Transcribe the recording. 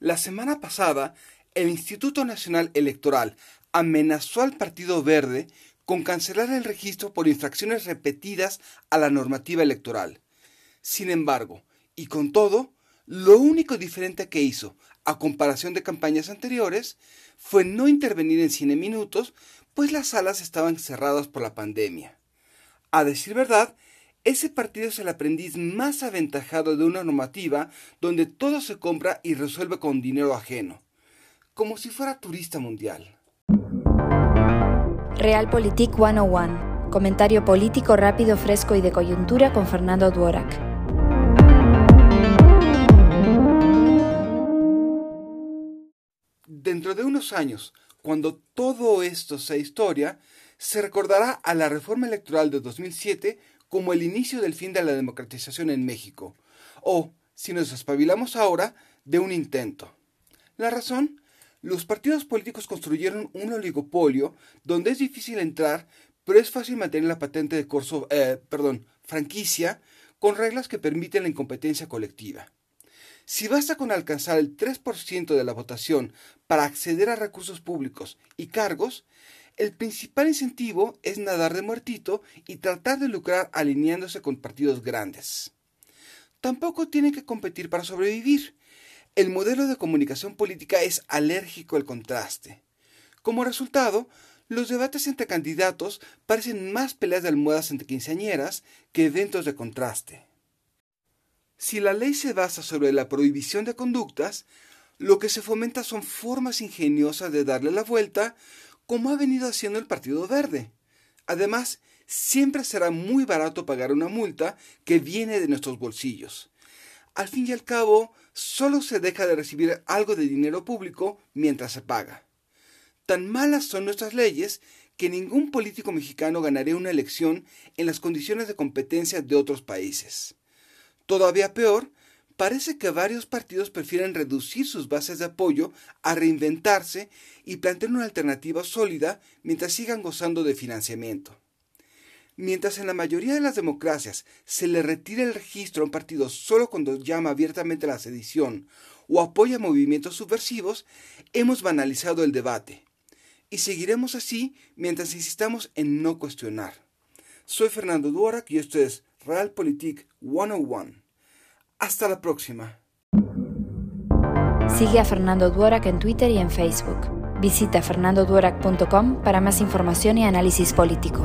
La semana pasada, el Instituto Nacional Electoral amenazó al Partido Verde con cancelar el registro por infracciones repetidas a la normativa electoral. Sin embargo, y con todo, lo único diferente que hizo, a comparación de campañas anteriores, fue no intervenir en Cine Minutos, pues las salas estaban cerradas por la pandemia. A decir verdad, ese partido es el aprendiz más aventajado de una normativa donde todo se compra y resuelve con dinero ajeno, como si fuera turista mundial. Realpolitik 101. Comentario político rápido, fresco y de coyuntura con Fernando Duorak. Dentro de unos años, cuando todo esto sea historia, se recordará a la reforma electoral de 2007 como el inicio del fin de la democratización en México, o, si nos espabilamos ahora, de un intento. La razón, los partidos políticos construyeron un oligopolio donde es difícil entrar, pero es fácil mantener la patente de corso, eh, perdón, franquicia con reglas que permiten la incompetencia colectiva. Si basta con alcanzar el 3% de la votación para acceder a recursos públicos y cargos, el principal incentivo es nadar de muertito y tratar de lucrar alineándose con partidos grandes. Tampoco tienen que competir para sobrevivir. El modelo de comunicación política es alérgico al contraste. Como resultado, los debates entre candidatos parecen más peleas de almohadas entre quinceañeras que eventos de contraste. Si la ley se basa sobre la prohibición de conductas, lo que se fomenta son formas ingeniosas de darle la vuelta como ha venido haciendo el Partido Verde. Además, siempre será muy barato pagar una multa que viene de nuestros bolsillos. Al fin y al cabo, solo se deja de recibir algo de dinero público mientras se paga. Tan malas son nuestras leyes que ningún político mexicano ganaría una elección en las condiciones de competencia de otros países. Todavía peor, parece que varios partidos prefieren reducir sus bases de apoyo a reinventarse y plantear una alternativa sólida mientras sigan gozando de financiamiento. Mientras en la mayoría de las democracias se le retira el registro a un partido solo cuando llama abiertamente a la sedición o apoya movimientos subversivos, hemos banalizado el debate. Y seguiremos así mientras insistamos en no cuestionar. Soy Fernando Duarak y esto es Realpolitik 101. Hasta la próxima. Sigue a Fernando Duorak en Twitter y en Facebook. Visita fernandoduorak.com para más información y análisis político.